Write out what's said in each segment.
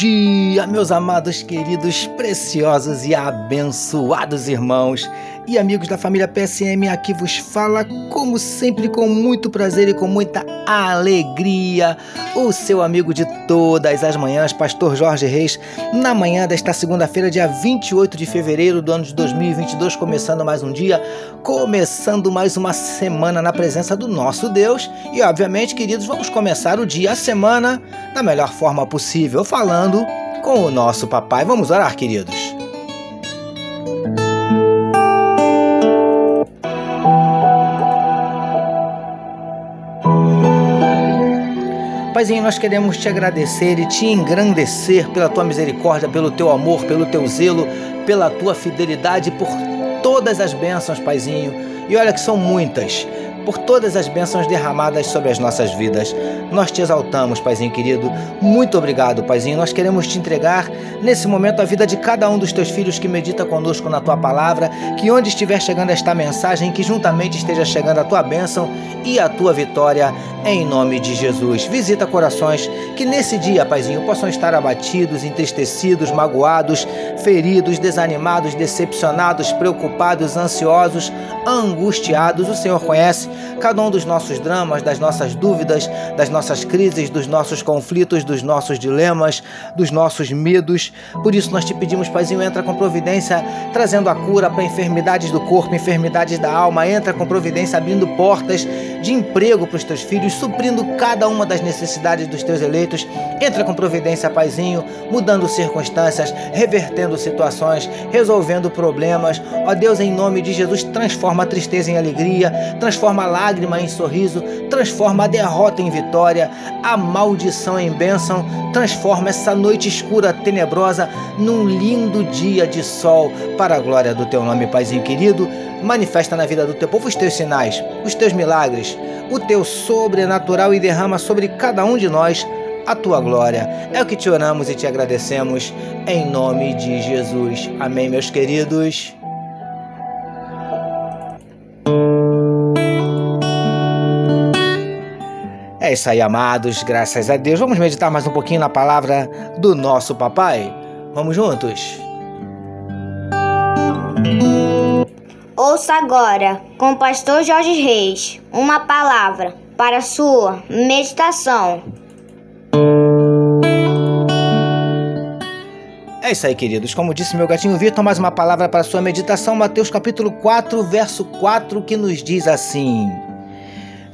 dia, meus amados, queridos, preciosos e abençoados irmãos e amigos da família PSM. Aqui vos fala, como sempre, com muito prazer e com muita alegria, o seu amigo de todas as manhãs, Pastor Jorge Reis, na manhã desta segunda-feira, dia 28 de fevereiro do ano de 2022, começando mais um dia, começando mais uma semana na presença do nosso Deus. E, obviamente, queridos, vamos começar o dia, a semana, da melhor forma possível, falando com o nosso papai. Vamos orar, queridos. Paizinho, nós queremos te agradecer e te engrandecer pela tua misericórdia, pelo teu amor, pelo teu zelo, pela tua fidelidade, por todas as bênçãos, Paizinho. E olha que são muitas por todas as bênçãos derramadas sobre as nossas vidas. Nós te exaltamos, Paizinho querido. Muito obrigado, Paizinho. Nós queremos te entregar nesse momento a vida de cada um dos teus filhos que medita conosco na tua palavra, que onde estiver chegando esta mensagem, que juntamente esteja chegando a tua bênção e a tua vitória, em nome de Jesus. Visita corações que nesse dia, Paizinho, possam estar abatidos, entristecidos, magoados, feridos, desanimados, decepcionados, preocupados, ansiosos, angustiados. O Senhor conhece cada um dos nossos dramas, das nossas dúvidas, das nossas crises, dos nossos conflitos, dos nossos dilemas, dos nossos medos. Por isso nós te pedimos, Paizinho, entra com providência, trazendo a cura para enfermidades do corpo, enfermidades da alma, entra com providência, abrindo portas de emprego para os teus filhos, suprindo cada uma das necessidades dos teus eleitos. Entra com providência, Paizinho, mudando circunstâncias, revertendo situações, resolvendo problemas. Ó Deus, em nome de Jesus, transforma a tristeza em alegria, transforma a lágrima em sorriso, transforma a derrota em vitória, a maldição em bênção, transforma essa noite escura, tenebrosa, num lindo dia de sol, para a glória do teu nome, Paizinho querido. Manifesta na vida do teu povo os teus sinais, os teus milagres, o teu sobrenatural e derrama sobre cada um de nós a tua glória. É o que te oramos e te agradecemos em nome de Jesus. Amém, meus queridos. É isso aí, amados, graças a Deus. Vamos meditar mais um pouquinho na palavra do nosso papai? Vamos juntos? Ouça agora, com o pastor Jorge Reis, uma palavra para sua meditação. É isso aí, queridos. Como disse meu gatinho Vitor, mais uma palavra para sua meditação, Mateus capítulo 4, verso 4, que nos diz assim: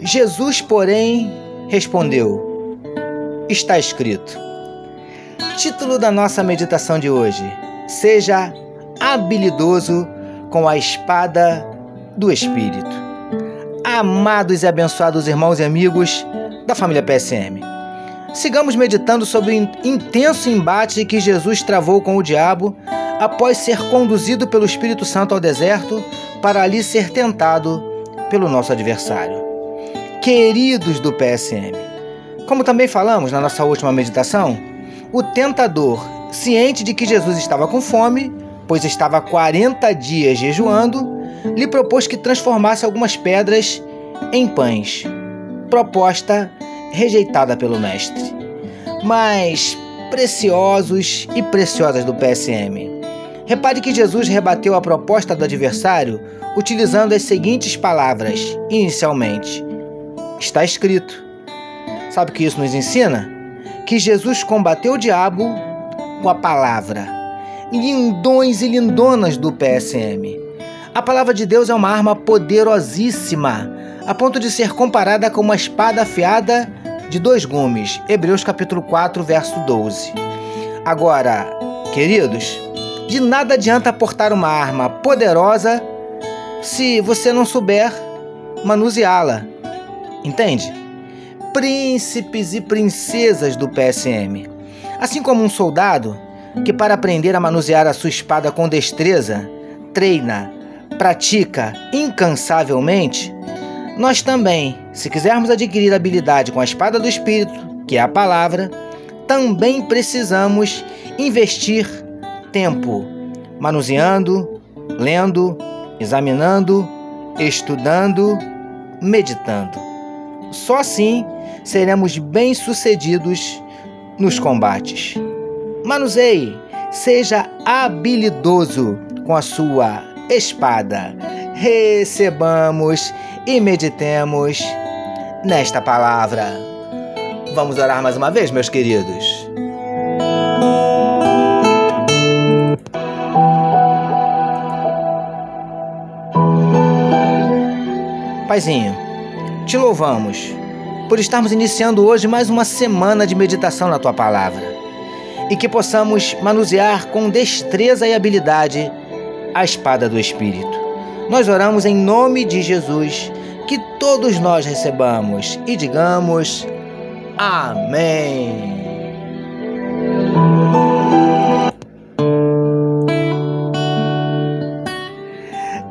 Jesus, porém, respondeu: Está escrito. Título da nossa meditação de hoje: Seja habilidoso com a espada do Espírito. Amados e abençoados irmãos e amigos da família PSM, sigamos meditando sobre o intenso embate que Jesus travou com o diabo após ser conduzido pelo Espírito Santo ao deserto para ali ser tentado pelo nosso adversário queridos do PSM. Como também falamos na nossa última meditação, o tentador, ciente de que Jesus estava com fome, pois estava 40 dias jejuando, lhe propôs que transformasse algumas pedras em pães. Proposta rejeitada pelo mestre. Mas preciosos e preciosas do PSM. Repare que Jesus rebateu a proposta do adversário utilizando as seguintes palavras, inicialmente: Está escrito. Sabe o que isso nos ensina? Que Jesus combateu o diabo com a palavra. Lindões e lindonas do PSM. A palavra de Deus é uma arma poderosíssima, a ponto de ser comparada com uma espada afiada de dois gumes. Hebreus capítulo 4, verso 12. Agora, queridos, de nada adianta portar uma arma poderosa se você não souber manuseá-la. Entende? Príncipes e princesas do PSM. Assim como um soldado que, para aprender a manusear a sua espada com destreza, treina, pratica incansavelmente, Nós também, se quisermos adquirir habilidade com a espada do Espírito, que é a palavra, também precisamos investir tempo manuseando, lendo, examinando, estudando, meditando. Só assim seremos bem-sucedidos nos combates. Manuseie, seja habilidoso com a sua espada. Recebamos e meditemos nesta palavra. Vamos orar mais uma vez, meus queridos. Paizinho, te louvamos por estarmos iniciando hoje mais uma semana de meditação na tua palavra e que possamos manusear com destreza e habilidade a espada do Espírito. Nós oramos em nome de Jesus, que todos nós recebamos e digamos Amém.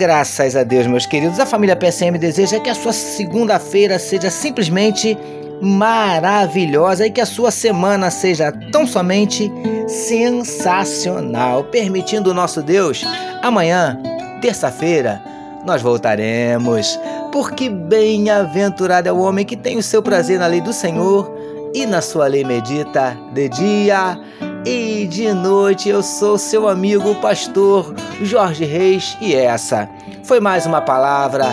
Graças a Deus, meus queridos, a família PSM deseja que a sua segunda-feira seja simplesmente maravilhosa e que a sua semana seja tão somente sensacional. Permitindo o nosso Deus, amanhã, terça-feira, nós voltaremos, porque bem-aventurado é o homem que tem o seu prazer na lei do Senhor e na sua lei medita de dia e de noite eu sou seu amigo pastor Jorge Reis e essa foi mais uma palavra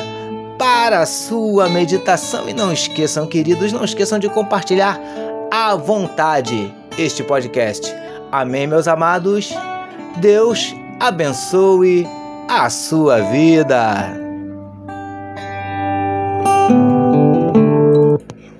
para a sua meditação. E não esqueçam, queridos, não esqueçam de compartilhar à vontade este podcast. Amém, meus amados? Deus abençoe a sua vida.